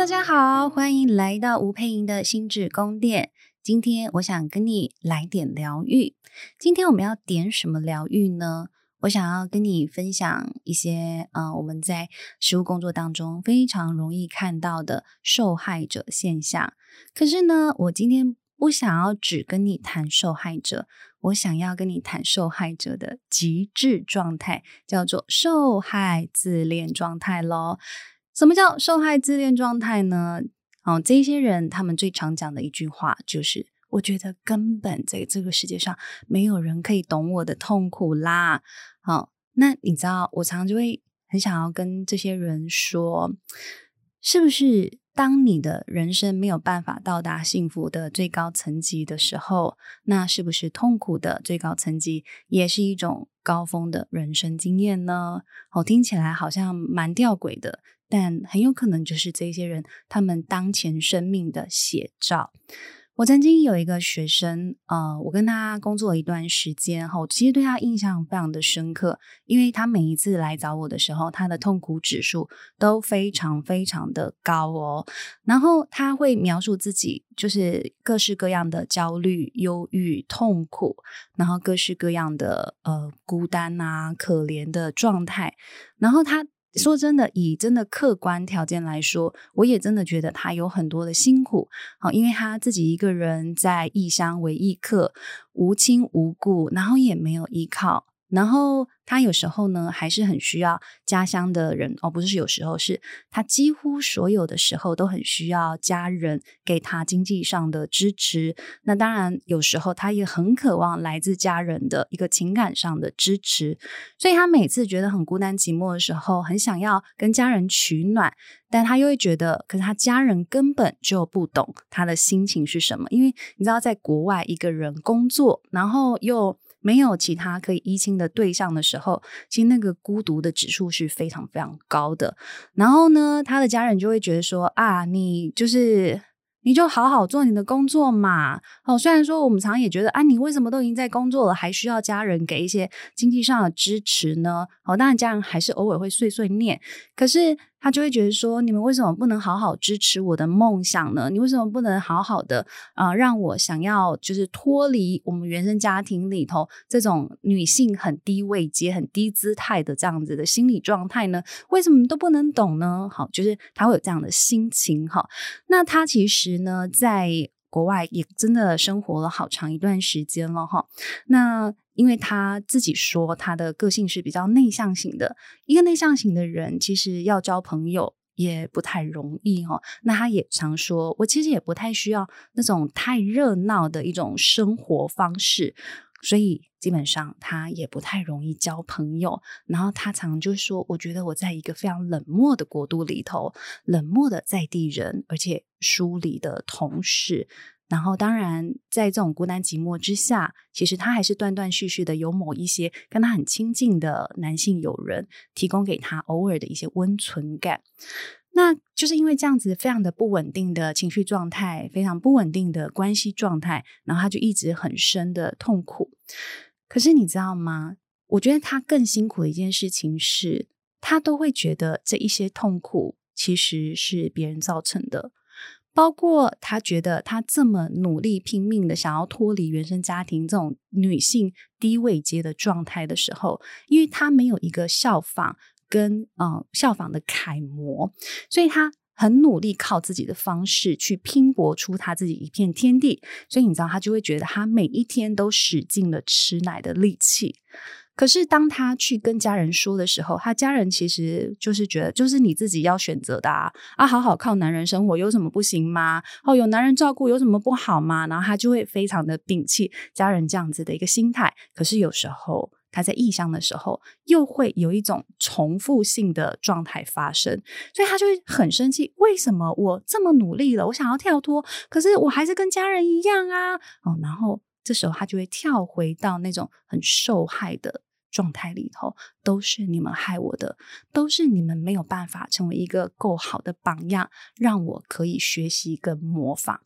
大家好，欢迎来到吴佩莹的心智宫殿。今天我想跟你来点疗愈。今天我们要点什么疗愈呢？我想要跟你分享一些，呃，我们在实务工作当中非常容易看到的受害者现象。可是呢，我今天不想要只跟你谈受害者，我想要跟你谈受害者的极致状态，叫做受害自恋状态咯。什么叫受害自恋状态呢？哦，这些人他们最常讲的一句话就是：“我觉得根本在这个世界上没有人可以懂我的痛苦啦。”好，那你知道，我常常就会很想要跟这些人说，是不是当你的人生没有办法到达幸福的最高层级的时候，那是不是痛苦的最高层级也是一种高峰的人生经验呢？哦，听起来好像蛮吊诡的。但很有可能就是这些人他们当前生命的写照。我曾经有一个学生，呃，我跟他工作了一段时间后，其实对他印象非常的深刻，因为他每一次来找我的时候，他的痛苦指数都非常非常的高哦。然后他会描述自己就是各式各样的焦虑、忧郁、痛苦，然后各式各样的呃孤单啊、可怜的状态，然后他。说真的，以真的客观条件来说，我也真的觉得他有很多的辛苦，好，因为他自己一个人在异乡为异客，无亲无故，然后也没有依靠。然后他有时候呢，还是很需要家乡的人哦，不是有时候，是他几乎所有的时候都很需要家人给他经济上的支持。那当然，有时候他也很渴望来自家人的一个情感上的支持。所以他每次觉得很孤单寂寞的时候，很想要跟家人取暖，但他又会觉得，可是他家人根本就不懂他的心情是什么，因为你知道，在国外一个人工作，然后又。没有其他可以依亲的对象的时候，其实那个孤独的指数是非常非常高的。然后呢，他的家人就会觉得说：“啊，你就是。”你就好好做你的工作嘛。哦，虽然说我们常常也觉得，啊，你为什么都已经在工作了，还需要家人给一些经济上的支持呢？哦，当然家人还是偶尔会碎碎念，可是他就会觉得说，你们为什么不能好好支持我的梦想呢？你为什么不能好好的啊，呃，让我想要就是脱离我们原生家庭里头这种女性很低位阶、很低姿态的这样子的心理状态呢？为什么都不能懂呢？好，就是他会有这样的心情哈。那他其实。呢，在国外也真的生活了好长一段时间了哈。那因为他自己说，他的个性是比较内向型的，一个内向型的人，其实要交朋友也不太容易哈。那他也常说，我其实也不太需要那种太热闹的一种生活方式。所以基本上他也不太容易交朋友，然后他常就说：“我觉得我在一个非常冷漠的国度里头，冷漠的在地人，而且疏离的同事。然后当然在这种孤单寂寞之下，其实他还是断断续续的有某一些跟他很亲近的男性友人提供给他偶尔的一些温存感。”那就是因为这样子非常的不稳定的情绪状态，非常不稳定的关系状态，然后他就一直很深的痛苦。可是你知道吗？我觉得他更辛苦的一件事情是，他都会觉得这一些痛苦其实是别人造成的，包括他觉得他这么努力拼命的想要脱离原生家庭这种女性低位阶的状态的时候，因为他没有一个效仿。跟嗯效仿的楷模，所以他很努力靠自己的方式去拼搏出他自己一片天地。所以你知道，他就会觉得他每一天都使尽了吃奶的力气。可是当他去跟家人说的时候，他家人其实就是觉得，就是你自己要选择的啊，啊，好好靠男人生活有什么不行吗？哦，有男人照顾有什么不好吗？然后他就会非常的摒弃家人这样子的一个心态。可是有时候。他在异乡的时候，又会有一种重复性的状态发生，所以他就会很生气。为什么我这么努力了，我想要跳脱，可是我还是跟家人一样啊？哦，然后这时候他就会跳回到那种很受害的状态里头，都是你们害我的，都是你们没有办法成为一个够好的榜样，让我可以学习跟模仿。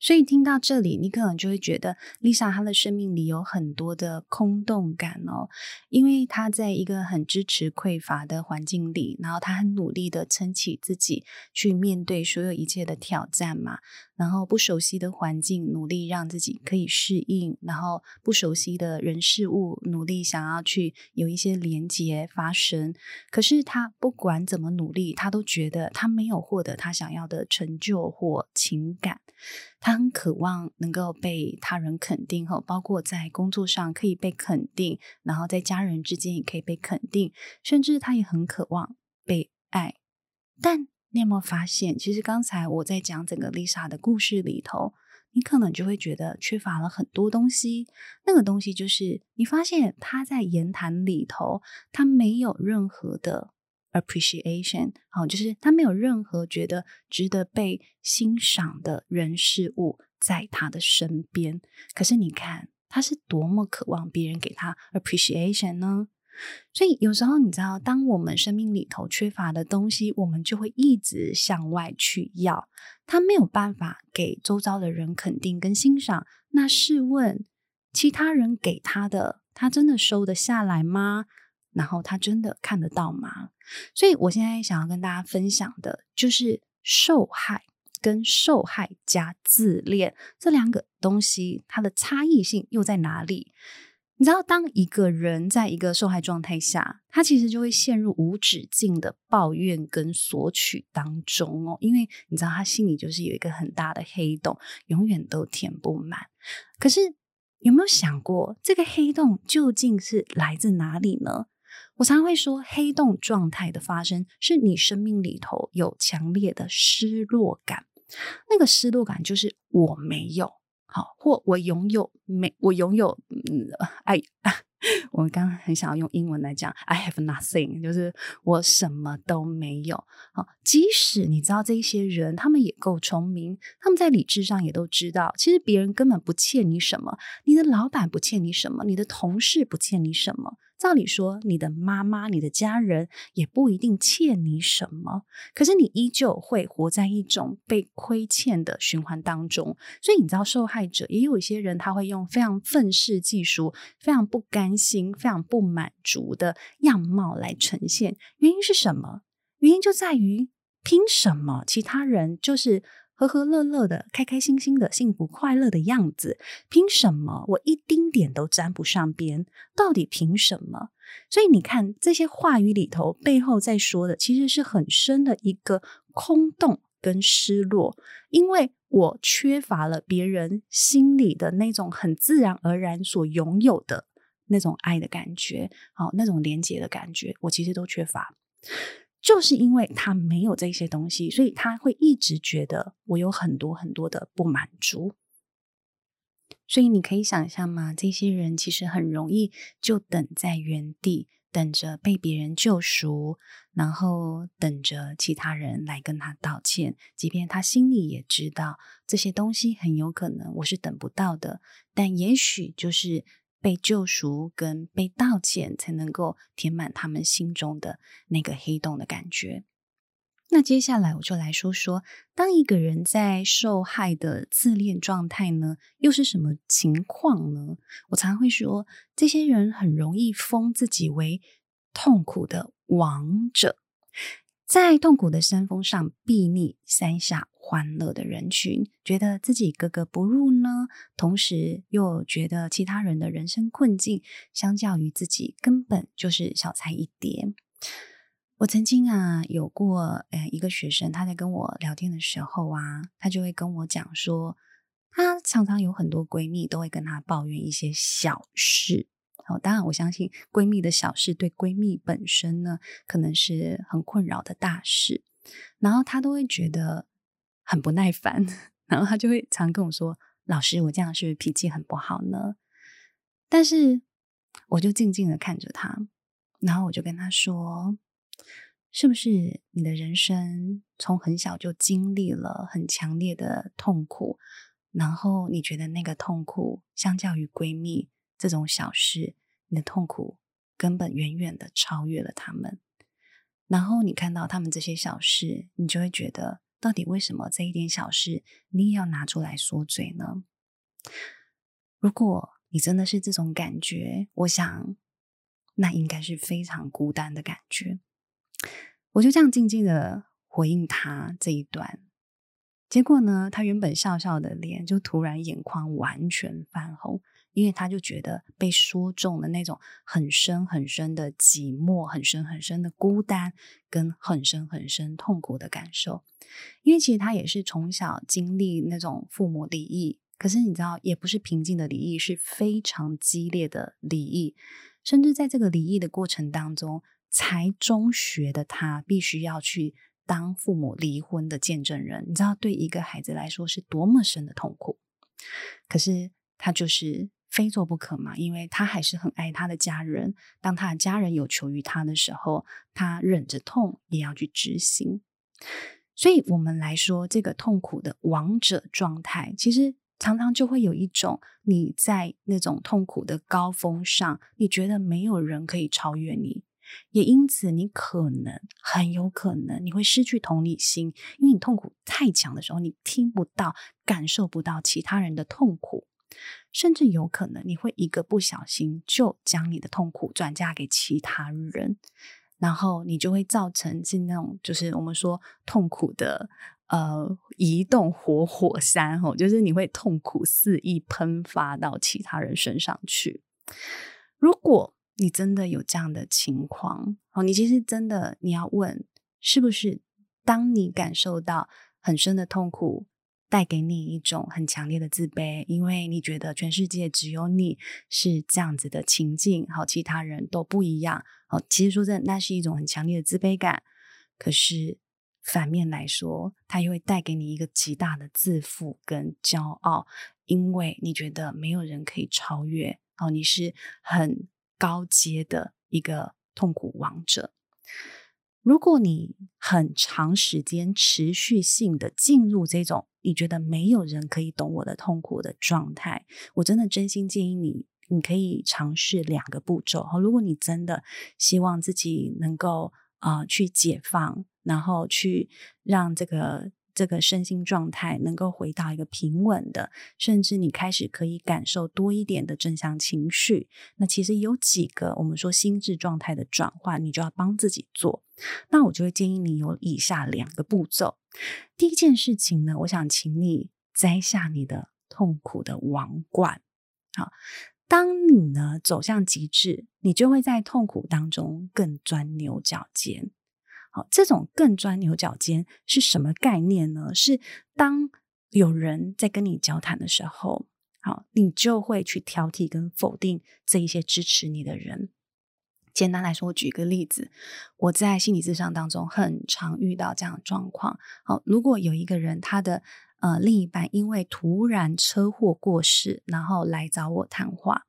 所以听到这里，你可能就会觉得 Lisa 她的生命里有很多的空洞感哦，因为她在一个很支持匮乏的环境里，然后她很努力的撑起自己去面对所有一切的挑战嘛，然后不熟悉的环境，努力让自己可以适应，然后不熟悉的人事物，努力想要去有一些连结发生。可是她不管怎么努力，她都觉得她没有获得她想要的成就或情感。他很渴望能够被他人肯定，包括在工作上可以被肯定，然后在家人之间也可以被肯定，甚至他也很渴望被爱。但你有没有发现，其实刚才我在讲整个 Lisa 的故事里头，你可能就会觉得缺乏了很多东西。那个东西就是，你发现他在言谈里头，他没有任何的。appreciation，好，就是他没有任何觉得值得被欣赏的人事物在他的身边。可是你看，他是多么渴望别人给他 appreciation 呢？所以有时候你知道，当我们生命里头缺乏的东西，我们就会一直向外去要。他没有办法给周遭的人肯定跟欣赏，那试问其他人给他的，他真的收得下来吗？然后他真的看得到吗？所以我现在想要跟大家分享的，就是受害跟受害加自恋这两个东西，它的差异性又在哪里？你知道，当一个人在一个受害状态下，他其实就会陷入无止境的抱怨跟索取当中哦，因为你知道，他心里就是有一个很大的黑洞，永远都填不满。可是有没有想过，这个黑洞究竟是来自哪里呢？我常会说，黑洞状态的发生是你生命里头有强烈的失落感，那个失落感就是我没有好，或我拥有没我拥有，嗯，哎。我刚刚很想要用英文来讲，I have nothing，就是我什么都没有。好，即使你知道这些人，他们也够聪明，他们在理智上也都知道，其实别人根本不欠你什么，你的老板不欠你什么，你的同事不欠你什么。照理说，你的妈妈、你的家人也不一定欠你什么，可是你依旧会活在一种被亏欠的循环当中。所以你知道，受害者也有一些人，他会用非常愤世嫉俗、非常不甘心、非常不满足的样貌来呈现。原因是什么？原因就在于，凭什么其他人就是和和乐乐的、开开心心的、幸福快乐的样子，凭什么我一丁点都沾不上边？到底凭什么？所以你看这些话语里头背后在说的，其实是很深的一个空洞跟失落，因为我缺乏了别人心里的那种很自然而然所拥有的那种爱的感觉，好，那种连接的感觉，我其实都缺乏。就是因为他没有这些东西，所以他会一直觉得我有很多很多的不满足。所以你可以想象吗？这些人其实很容易就等在原地，等着被别人救赎，然后等着其他人来跟他道歉。即便他心里也知道这些东西很有可能我是等不到的，但也许就是。被救赎跟被道歉，才能够填满他们心中的那个黑洞的感觉。那接下来我就来说说，当一个人在受害的自恋状态呢，又是什么情况呢？我常会说，这些人很容易封自己为痛苦的王者。在痛苦的山峰上睥睨山下欢乐的人群，觉得自己格格不入呢，同时又觉得其他人的人生困境相较于自己根本就是小菜一碟。我曾经啊有过呃一个学生，他在跟我聊天的时候啊，他就会跟我讲说，他常常有很多闺蜜都会跟他抱怨一些小事。哦，当然，我相信闺蜜的小事对闺蜜本身呢，可能是很困扰的大事，然后她都会觉得很不耐烦，然后他就会常跟我说：“老师，我这样是不是脾气很不好呢？”但是我就静静的看着他，然后我就跟他说：“是不是你的人生从很小就经历了很强烈的痛苦，然后你觉得那个痛苦相较于闺蜜？”这种小事，你的痛苦根本远远的超越了他们。然后你看到他们这些小事，你就会觉得到底为什么这一点小事你也要拿出来说嘴呢？如果你真的是这种感觉，我想那应该是非常孤单的感觉。我就这样静静的回应他这一段，结果呢，他原本笑笑的脸就突然眼眶完全泛红。因为他就觉得被说中了那种很深很深的寂寞，很深很深的孤单，跟很深很深痛苦的感受。因为其实他也是从小经历那种父母离异，可是你知道，也不是平静的离异，是非常激烈的离异。甚至在这个离异的过程当中，才中学的他必须要去当父母离婚的见证人。你知道，对一个孩子来说是多么深的痛苦。可是他就是。非做不可嘛，因为他还是很爱他的家人。当他的家人有求于他的时候，他忍着痛也要去执行。所以，我们来说这个痛苦的王者状态，其实常常就会有一种你在那种痛苦的高峰上，你觉得没有人可以超越你，也因此你可能很有可能你会失去同理心，因为你痛苦太强的时候，你听不到、感受不到其他人的痛苦。甚至有可能你会一个不小心就将你的痛苦转嫁给其他人，然后你就会造成是那种就是我们说痛苦的呃移动活火山吼，就是你会痛苦肆意喷发到其他人身上去。如果你真的有这样的情况，哦，你其实真的你要问，是不是当你感受到很深的痛苦，带给你一种很强烈的自卑，因为你觉得全世界只有你是这样子的情境，好，其他人都不一样。好，其实说真，那是一种很强烈的自卑感。可是反面来说，它又会带给你一个极大的自负跟骄傲，因为你觉得没有人可以超越。哦，你是很高阶的一个痛苦王者。如果你很长时间持续性的进入这种你觉得没有人可以懂我的痛苦的状态，我真的真心建议你，你可以尝试两个步骤。如果你真的希望自己能够啊、去解放，然后去让这个。这个身心状态能够回到一个平稳的，甚至你开始可以感受多一点的正向情绪。那其实有几个我们说心智状态的转换，你就要帮自己做。那我就会建议你有以下两个步骤。第一件事情呢，我想请你摘下你的痛苦的王冠。好，当你呢走向极致，你就会在痛苦当中更钻牛角尖。好，这种更钻牛角尖是什么概念呢？是当有人在跟你交谈的时候，好，你就会去挑剔跟否定这一些支持你的人。简单来说，我举一个例子，我在心理咨商当中很常遇到这样的状况。好，如果有一个人他的呃另一半因为突然车祸过世，然后来找我谈话，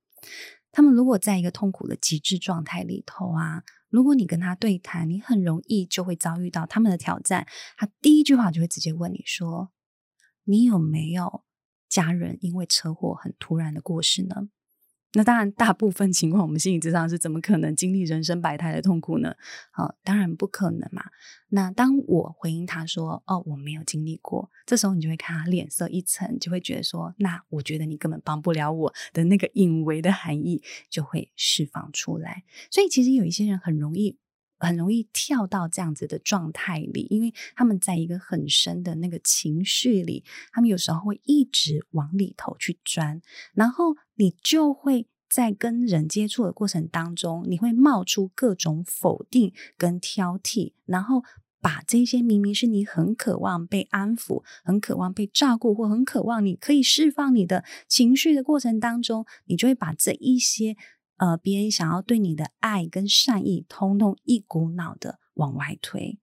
他们如果在一个痛苦的极致状态里头啊。如果你跟他对谈，你很容易就会遭遇到他们的挑战。他第一句话就会直接问你说：“你有没有家人因为车祸很突然的过世呢？”那当然，大部分情况，我们心理智商是怎么可能经历人生百态的痛苦呢？好，当然不可能嘛。那当我回应他说：“哦，我没有经历过。”这时候你就会看他脸色一沉，就会觉得说：“那我觉得你根本帮不了我的那个隐微的含义就会释放出来。”所以，其实有一些人很容易。很容易跳到这样子的状态里，因为他们在一个很深的那个情绪里，他们有时候会一直往里头去钻，然后你就会在跟人接触的过程当中，你会冒出各种否定跟挑剔，然后把这些明明是你很渴望被安抚、很渴望被照顾或很渴望你可以释放你的情绪的过程当中，你就会把这一些。呃，别人想要对你的爱跟善意，通通一股脑的往外推。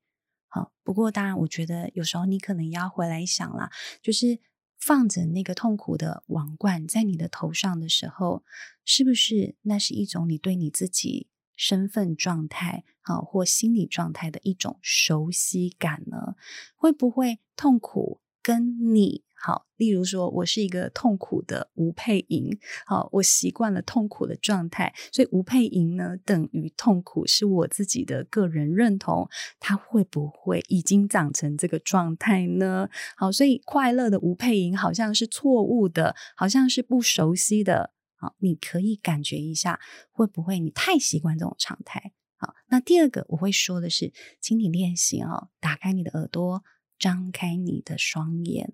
好，不过当然，我觉得有时候你可能要回来想啦，就是放着那个痛苦的王冠在你的头上的时候，是不是那是一种你对你自己身份状态，好，或心理状态的一种熟悉感呢？会不会痛苦跟你。好，例如说，我是一个痛苦的吴佩莹，好，我习惯了痛苦的状态，所以吴佩莹呢，等于痛苦，是我自己的个人认同。他会不会已经长成这个状态呢？好，所以快乐的吴佩莹好像是错误的，好像是不熟悉的。好，你可以感觉一下，会不会你太习惯这种常态？好，那第二个我会说的是，请你练习哦，打开你的耳朵。张开你的双眼，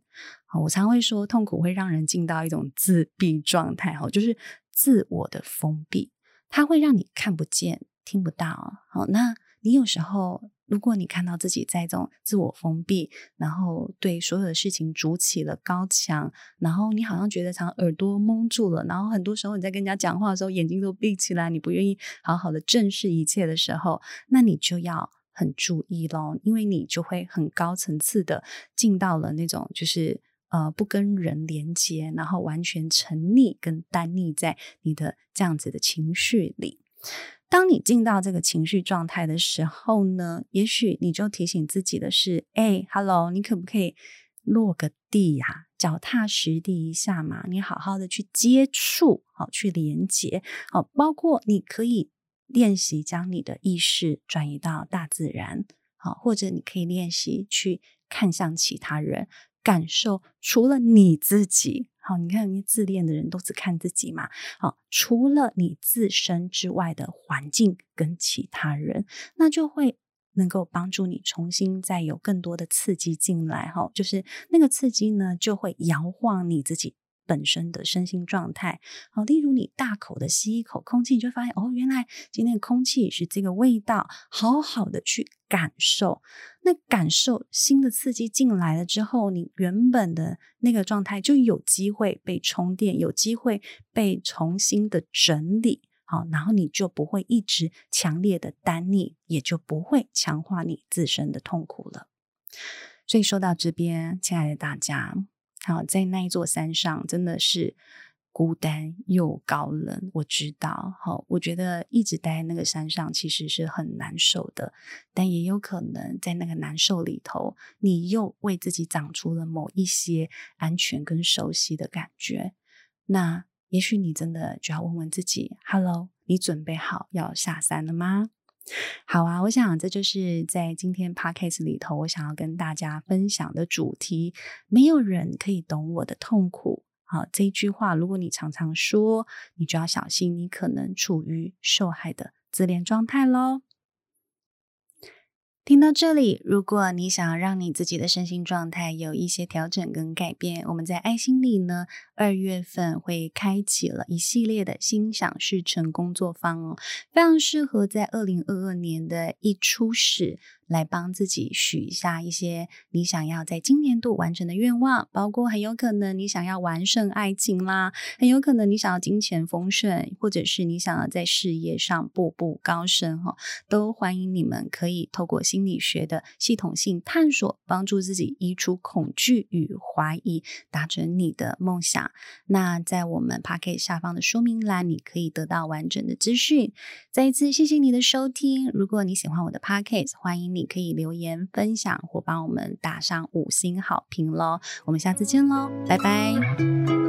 我常会说，痛苦会让人进到一种自闭状态，哈，就是自我的封闭，它会让你看不见、听不到。好，那你有时候，如果你看到自己在这种自我封闭，然后对所有的事情筑起了高墙，然后你好像觉得常耳朵蒙住了，然后很多时候你在跟人家讲话的时候，眼睛都闭起来，你不愿意好好的正视一切的时候，那你就要。很注意咯，因为你就会很高层次的进到了那种就是呃不跟人连接，然后完全沉溺跟单溺在你的这样子的情绪里。当你进到这个情绪状态的时候呢，也许你就提醒自己的是：哎，Hello，你可不可以落个地呀、啊？脚踏实地一下嘛，你好好的去接触，好去连接，好，包括你可以。练习将你的意识转移到大自然，好，或者你可以练习去看向其他人，感受除了你自己，好，你看，你自恋的人都只看自己嘛，好，除了你自身之外的环境跟其他人，那就会能够帮助你重新再有更多的刺激进来，哈，就是那个刺激呢，就会摇晃你自己。本身的身心状态，好，例如你大口的吸一口空气，你就发现哦，原来今天空气是这个味道，好好的去感受。那感受新的刺激进来了之后，你原本的那个状态就有机会被充电，有机会被重新的整理，好，然后你就不会一直强烈的单逆，也就不会强化你自身的痛苦了。所以说到这边，亲爱的大家。好，在那一座山上真的是孤单又高冷。我知道，好，我觉得一直待在那个山上其实是很难受的，但也有可能在那个难受里头，你又为自己长出了某一些安全跟熟悉的感觉。那也许你真的就要问问自己：Hello，你准备好要下山了吗？好啊，我想这就是在今天 Podcast 里头，我想要跟大家分享的主题。没有人可以懂我的痛苦。好，这一句话，如果你常常说，你就要小心，你可能处于受害的自恋状态喽。听到这里，如果你想要让你自己的身心状态有一些调整跟改变，我们在爱心里呢，二月份会开启了一系列的心想事成工作坊哦，非常适合在二零二二年的一初始。来帮自己许下一些你想要在今年度完成的愿望，包括很有可能你想要完胜爱情啦，很有可能你想要金钱丰盛，或者是你想要在事业上步步高升哈，都欢迎你们可以透过心理学的系统性探索，帮助自己移除恐惧与怀疑，达成你的梦想。那在我们 Podcast 下方的说明栏，你可以得到完整的资讯。再一次谢谢你的收听，如果你喜欢我的 Podcast，欢迎你。可以留言分享或帮我们打上五星好评喽！我们下次见喽，拜拜。